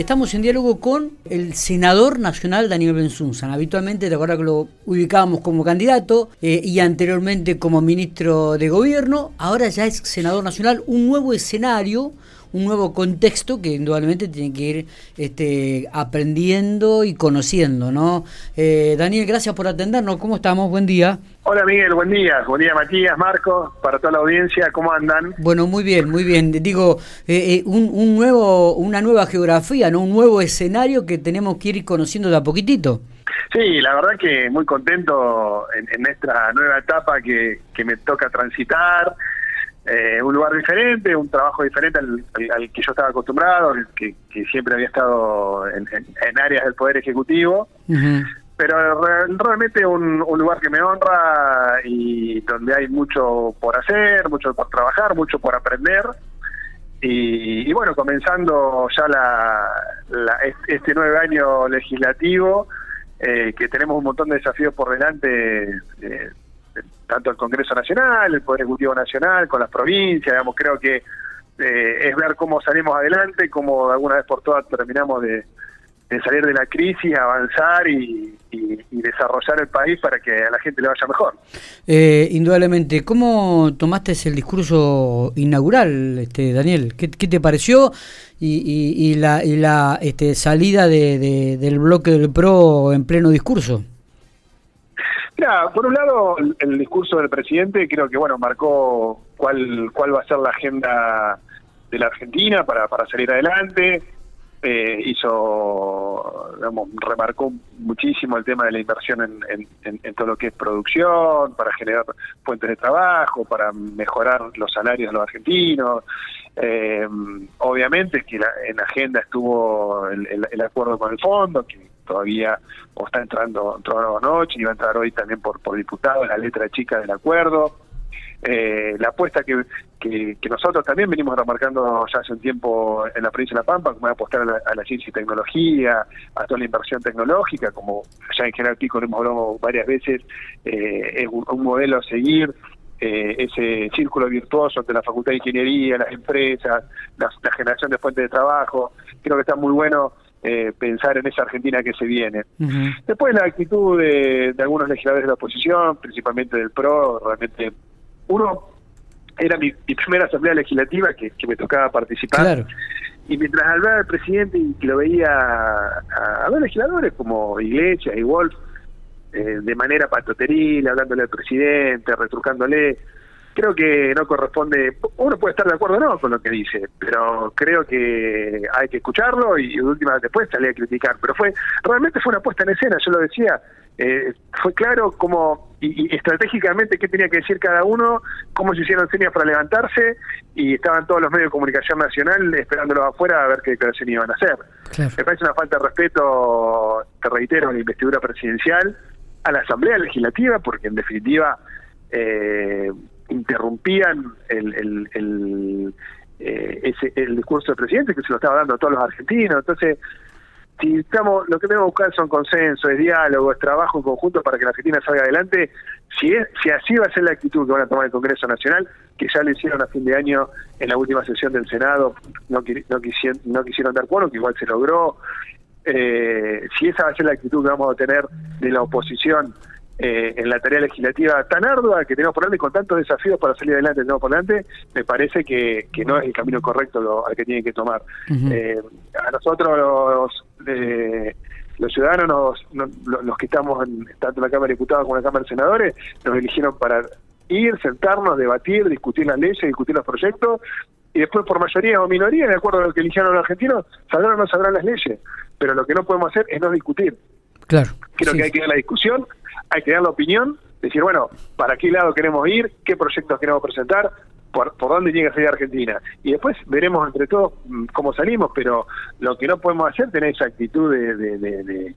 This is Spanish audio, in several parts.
Estamos en diálogo con el senador nacional Daniel Benzunzan. Habitualmente, de acuerdo que lo ubicábamos como candidato eh, y anteriormente como ministro de gobierno, ahora ya es senador nacional, un nuevo escenario un nuevo contexto que indudablemente tiene que ir este, aprendiendo y conociendo, ¿no? Eh, Daniel, gracias por atendernos. ¿Cómo estamos? Buen día. Hola Miguel, buen día. Buen día Matías, Marcos, para toda la audiencia, ¿cómo andan? Bueno, muy bien, muy bien. Digo, eh, eh, un, un, nuevo, una nueva geografía, ¿no? Un nuevo escenario que tenemos que ir conociendo de a poquitito. Sí, la verdad que muy contento en, en esta nueva etapa que, que me toca transitar. Eh, un lugar diferente, un trabajo diferente al, que yo estaba acostumbrado, que, siempre había estado en, áreas del Poder Ejecutivo. Pero realmente un, un, lugar que me honra y donde hay mucho por hacer, mucho por trabajar, mucho por aprender. Y, bueno, comenzando ya la, este nuevo año legislativo, eh, que tenemos un montón de desafíos por delante. Eh, tanto el Congreso Nacional, el Poder Ejecutivo Nacional, con las provincias, digamos, creo que eh, es ver cómo salimos adelante, cómo alguna vez por todas terminamos de, salir de la crisis, avanzar y, desarrollar el país para que a la gente le vaya mejor. Eh, indudablemente, ¿cómo tomaste el discurso inaugural, este, Daniel? ¿Qué, te pareció? Y, la, y la este, salida de, del bloque del PRO en pleno discurso. Mira, por un lado, el, discurso del presidente creo que, bueno, marcó cuál, cuál va a ser la agenda de la Argentina para, para salir adelante. Eh, hizo, digamos, remarcó muchísimo el tema de la inversión en, en, todo lo que es producción, para generar fuentes de trabajo, para mejorar los salarios de los argentinos. Eh, obviamente que en la agenda estuvo el, el, acuerdo con el fondo, que todavía o está entrando, entró anoche y va a entrar hoy también por, por diputado la letra chica del acuerdo. Eh, la apuesta que, que, nosotros también venimos remarcando ya hace un tiempo en la provincia de La Pampa, como apostar a la, ciencia y tecnología, a toda la inversión tecnológica, como ya en General Pico lo hemos hablado varias veces, eh, es un, modelo a seguir, eh, ese círculo virtuoso entre la Facultad de Ingeniería, las empresas, la, la generación de fuentes de trabajo, creo que está muy bueno eh, pensar en esa Argentina que se viene. Después la actitud de, algunos legisladores de la oposición, principalmente del PRO, realmente uno era mi, primera asamblea legislativa que, me tocaba participar. Y mientras hablaba el presidente y que lo veía a, a, legisladores como Iglesias y Wolf, eh, de manera patoteril, hablándole al presidente, retrucándole, creo que no corresponde, uno puede estar de acuerdo o no con lo que dice, pero creo que hay que escucharlo y de última después salir a criticar, pero fue realmente fue una puesta en escena, yo lo decía, eh, fue claro cómo y, estratégicamente qué tenía que decir cada uno, cómo se hicieron señas para levantarse y estaban todos los medios de comunicación nacional esperándolos afuera a ver qué declaración iban a hacer. Me parece una falta de respeto, te reitero, a la investidura presidencial, a la Asamblea Legislativa, porque en definitiva eh, interrumpían el, el, el, eh, ese, el discurso del presidente que se lo estaba dando a todos los argentinos. Entonces, si estamos, lo que tenemos que buscar son consensos, es diálogo, es trabajo en conjunto para que la Argentina salga adelante. Si es, si así va a ser la actitud que van a tomar el Congreso Nacional, que ya lo hicieron a fin de año en la última sesión del Senado, no, no, quisieron, no quisieron dar cuerno, que igual se logró. Eh, si esa va a ser la actitud que vamos a tener de la oposición eh, en la tarea legislativa tan ardua que tenemos por delante, con tantos desafíos para salir adelante tenemos por delante, me parece que, que no es el camino correcto lo, al que tienen que tomar. eh, a nosotros los, eh, los ciudadanos, los, que estamos en, tanto en la Cámara de Diputados como en la Cámara de Senadores, nos eligieron para ir, sentarnos, debatir, discutir las leyes, discutir los proyectos, y después por mayoría o minoría, de acuerdo a lo que eligieron los argentinos, saldrán o no saldrán las leyes. Pero lo que no podemos hacer es no discutir. Claro. Creo que hay que dar la discusión, hay que dar la opinión, decir, bueno, ¿para qué lado queremos ir? ¿Qué proyectos queremos presentar? ¿Por, por dónde llega a salir Argentina? Y después veremos entre todos mm, cómo salimos, pero lo que no podemos hacer es tener esa actitud de, de, de,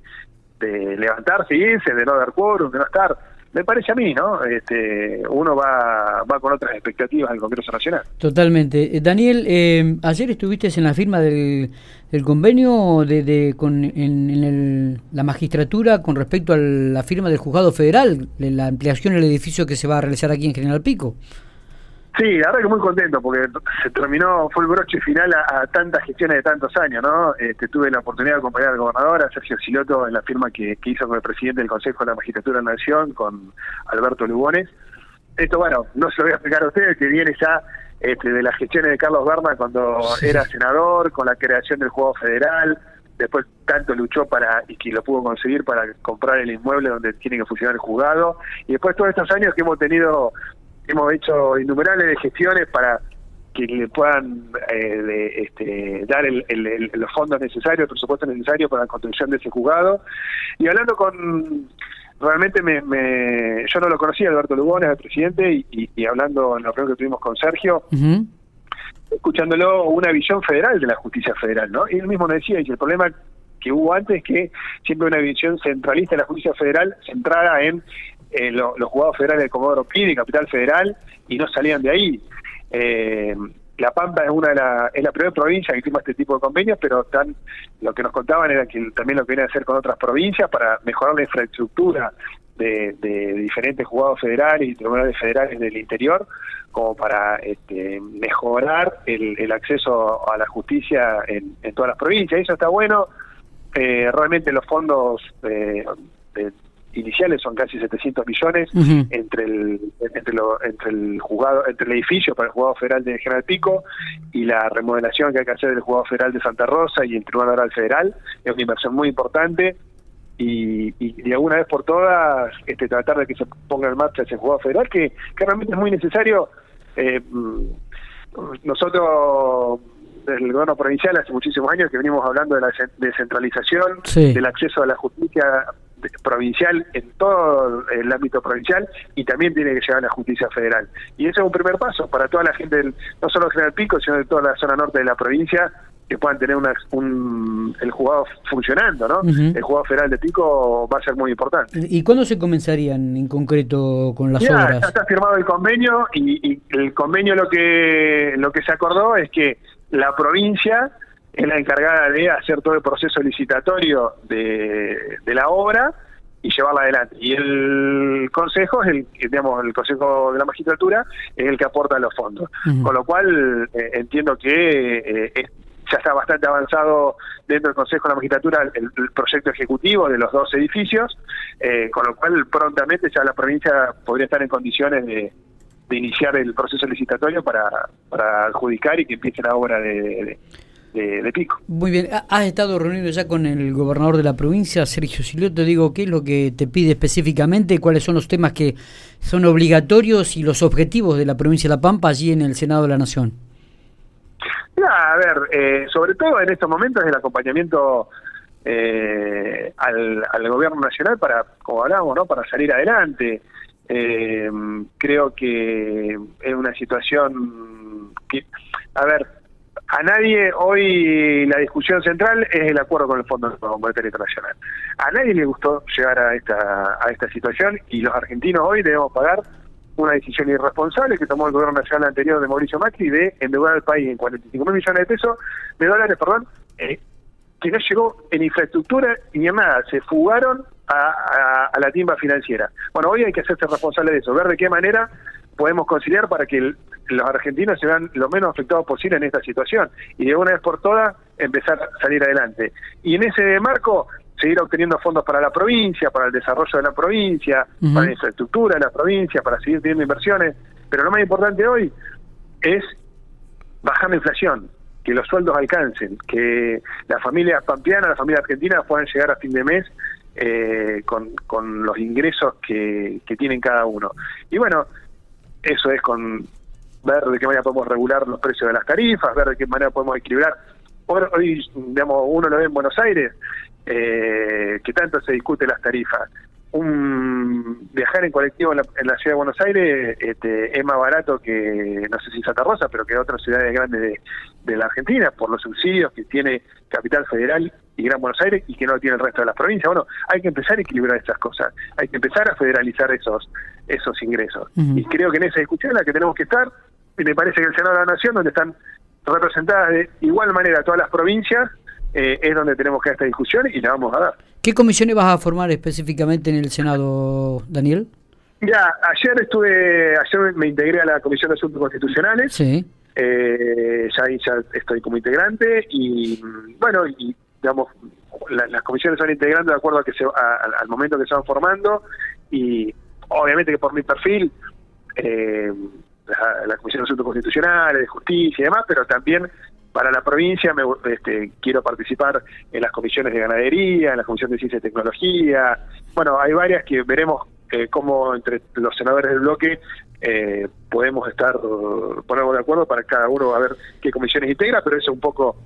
de, levantarse y irse, de no dar quórum, de no estar me parece a mí, ¿no? Este, uno va, va con otras expectativas al Congreso Nacional. Totalmente. Eh, Daniel, eh, ayer estuviste en la firma del, convenio de, de con, en, la magistratura con respecto a la firma del juzgado federal, de la ampliación del edificio que se va a realizar aquí en General Pico. Sí, la verdad que muy contento porque se terminó, fue el broche final a, tantas gestiones de tantos años, ¿no? Este, tuve la oportunidad de acompañar al gobernador, a Sergio Siloto, en la firma que, hizo con el presidente del Consejo de la Magistratura de la Nación, con Alberto Lugones. Esto, bueno, no se lo voy a explicar a ustedes, que viene ya este, de las gestiones de Carlos Berna cuando era senador, con la creación del Juego Federal, después tanto luchó para y que lo pudo conseguir para comprar el inmueble donde tiene que funcionar el juzgado y después todos estos años que hemos tenido hemos hecho innumerables gestiones para que le puedan eh, este, dar los fondos necesarios, el presupuesto necesario para la construcción de ese juzgado. Y hablando con, realmente me, yo no lo conocía, Alberto Lugones, el presidente, y, hablando en la reunión que tuvimos con Sergio, escuchándolo una visión federal de la justicia federal, ¿no? Y él mismo nos decía, y el problema que hubo antes es que siempre una visión centralista de la justicia federal centrada en eh, los juzgados federales de Comodoro Pi y Capital Federal y no salían de ahí. Eh, la Pampa es una de la, es la primera provincia que firma este tipo de convenios, pero tan, lo que nos contaban era que también lo que viene a hacer con otras provincias para mejorar la infraestructura de, diferentes juzgados federales y tribunales federales del interior, como para este, mejorar el, acceso a la justicia en, todas las provincias. Eso está bueno. Eh, realmente los fondos eh, de, iniciales son casi 700 millones entre el entre, lo, entre el juzgado entre el edificio para el juzgado federal de General Pico y la remodelación que hay que hacer del juzgado federal de Santa Rosa y el Tribunal Oral Federal. Es una inversión muy importante y, y, de alguna vez por todas este tratar de que se ponga en marcha ese juzgado federal que, que realmente es muy necesario. Eh, mm, nosotros el gobierno provincial hace muchísimos años que venimos hablando de la descentralización, del acceso a la justicia provincial en todo el ámbito provincial y también tiene que llegar a la justicia federal. Y ese es un primer paso para toda la gente, no solo de General Pico, sino de toda la zona norte de la provincia, que puedan tener una, un, el juzgado funcionando, ¿no? El juzgado federal de Pico va a ser muy importante. ¿Y cuándo se comenzarían en concreto con las obras? Ya está firmado el convenio y, y, el convenio lo que lo que se acordó es que la provincia es la encargada de hacer todo el proceso licitatorio de, la obra y llevarla adelante. Y el consejo es el, digamos, el consejo de la magistratura es el que aporta los fondos. Con lo cual eh, entiendo que eh, ya está bastante avanzado dentro del consejo de la magistratura el, proyecto ejecutivo de los dos edificios, eh, con lo cual prontamente ya la provincia podría estar en condiciones de, iniciar el proceso licitatorio para, para adjudicar y que empiece la obra de de, Pico. Muy bien, has estado reunido ya con el gobernador de la provincia, Sergio Siloto, digo, ¿qué es lo que te pide específicamente? ¿Cuáles son los temas que son obligatorios y los objetivos de la provincia de La Pampa allí en el Senado de la Nación? a ver, eh, sobre todo en estos momentos el acompañamiento eh, al, gobierno nacional para, como hablamos, ¿no? para salir adelante. Eh, creo que es una situación que, a ver, a nadie hoy la discusión central es el acuerdo con el Fondo Monetario Internacional. A nadie le gustó llegar a esta, a esta situación y los argentinos hoy debemos pagar una decisión irresponsable que tomó el gobierno nacional anterior de Mauricio Macri de endeudar al país en 45 mil millones de pesos, de dólares, perdón, eh, que no llegó en infraestructura ni en nada, se fugaron a, a, la timba financiera. Bueno, hoy hay que hacerse responsable de eso, ver de qué manera podemos conciliar para que los argentinos se vean lo menos afectados posible en esta situación y de una vez por todas empezar a salir adelante. Y en ese marco seguir obteniendo fondos para la provincia, para el desarrollo de la provincia, para la infraestructura de la provincia, para seguir teniendo inversiones. Pero lo más importante hoy es bajar la inflación, que los sueldos alcancen, que las familias pampeanas, las familias argentinas puedan llegar a fin de mes eh, con, con los ingresos que, que tienen cada uno. Y bueno, eso es con ver de qué manera podemos regular los precios de las tarifas, ver de qué manera podemos equilibrar. Hoy, digamos, uno lo ve en Buenos Aires, eh, que tanto se discute las tarifas. Un viajar en colectivo en la, ciudad de Buenos Aires este, es más barato que, no sé si Santa Rosa, pero que otras ciudades grandes de, de la Argentina, por los subsidios que tiene Capital Federal y Gran Buenos Aires y que no tiene el resto de las provincias. Bueno, hay que empezar a equilibrar estas cosas, hay que empezar a federalizar esos esos ingresos. Y creo que en esa discusión en la que tenemos que estar, y me parece que el Senado de la Nación, donde están representadas de igual manera todas las provincias, eh, es donde tenemos que dar esta discusión y la vamos a dar. ¿Qué comisiones vas a formar específicamente en el Senado, Daniel? Ya, ayer estuve, ayer me integré a la Comisión de Asuntos Constitucionales. Sí. Eh, ya, ya estoy como integrante y bueno, y digamos, las comisiones se van integrando de acuerdo a que se, al momento que se van formando y obviamente que por mi perfil eh, la, Comisión de Asuntos Constitucionales, de Justicia y demás, pero también para la provincia me, este, quiero participar en las comisiones de ganadería, en la comisión de ciencia y tecnología. Bueno, hay varias que veremos eh, cómo entre los senadores del bloque eh, podemos estar, ponernos de acuerdo para cada uno a ver qué comisiones integra, pero eso es un poco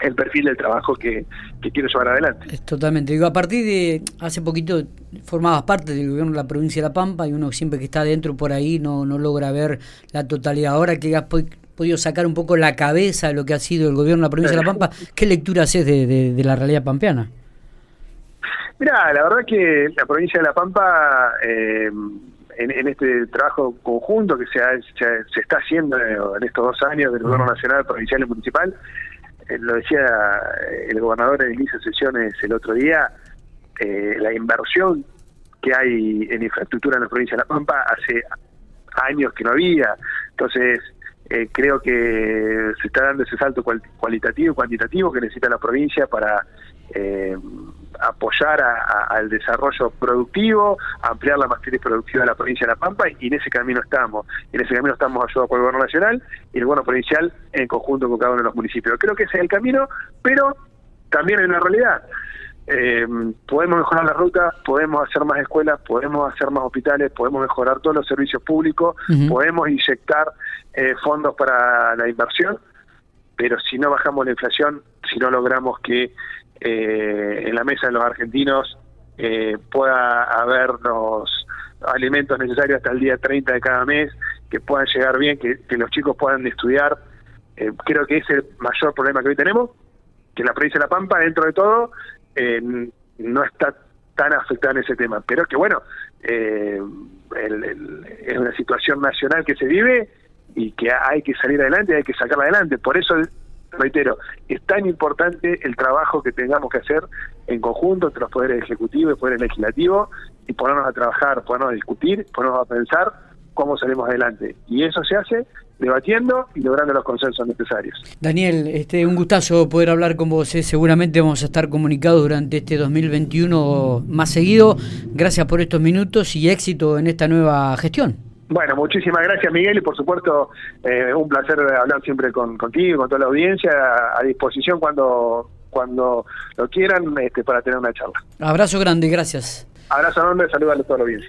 el perfil del trabajo que, quiero llevar adelante. Es totalmente. Digo, a partir de hace poquito formabas parte del gobierno de la provincia de La Pampa y uno siempre que está dentro por ahí no, no logra ver la totalidad. Ahora que has podido sacar un poco la cabeza de lo que ha sido el gobierno de la provincia de La Pampa, ¿qué lectura haces de, de, la realidad pampeana? Mira, la verdad que la provincia de La Pampa, eh, en, este trabajo conjunto que se, se, está haciendo en estos dos años del gobierno nacional, provincial y municipal, lo decía eh, el gobernador en inicio sesiones el otro día, eh, la inversión que hay en infraestructura en la provincia de La Pampa hace años que no había. Entonces, creo que se está dando ese salto cualitativo y cuantitativo que necesita la provincia para eh, apoyar al desarrollo productivo, ampliar la matriz productiva de la provincia de La Pampa y en ese camino estamos. En ese camino estamos ayudados por el gobierno nacional y el gobierno provincial en conjunto con cada uno de los municipios. Creo que ese es el camino, pero también hay una realidad. Eh, podemos mejorar la ruta, podemos hacer más escuelas, podemos hacer más hospitales, podemos mejorar todos los servicios públicos, podemos inyectar eh, fondos para la inversión, pero si no bajamos la inflación, si no logramos que eh, en la mesa de los argentinos eh, pueda haber los alimentos necesarios hasta el día 30 de cada mes, que puedan llegar bien, que, los chicos puedan estudiar. Eh, creo que es el mayor problema que hoy tenemos, que la provincia de La Pampa, dentro de todo, eh, no está tan afectada en ese tema. Pero que bueno, es una situación nacional que se vive y que hay que salir adelante, hay que sacarla adelante. Por eso reitero, es tan importante el trabajo que tengamos que hacer en conjunto entre los poderes ejecutivos y el poder legislativo y ponernos a trabajar, ponernos a discutir, ponernos a pensar cómo salimos adelante. Y eso se hace debatiendo y logrando los consensos necesarios. Daniel, este, un gustazo poder hablar con vos. ¿eh? Seguramente vamos a estar comunicados durante este 2021 más seguido. Gracias por estos minutos y éxito en esta nueva gestión. Bueno, muchísimas gracias Miguel y por supuesto eh, un placer hablar siempre con, contigo, con toda la audiencia, a, disposición cuando cuando lo quieran este, para tener una charla. Abrazo grande, gracias. Abrazo enorme, saludos a toda la audiencia.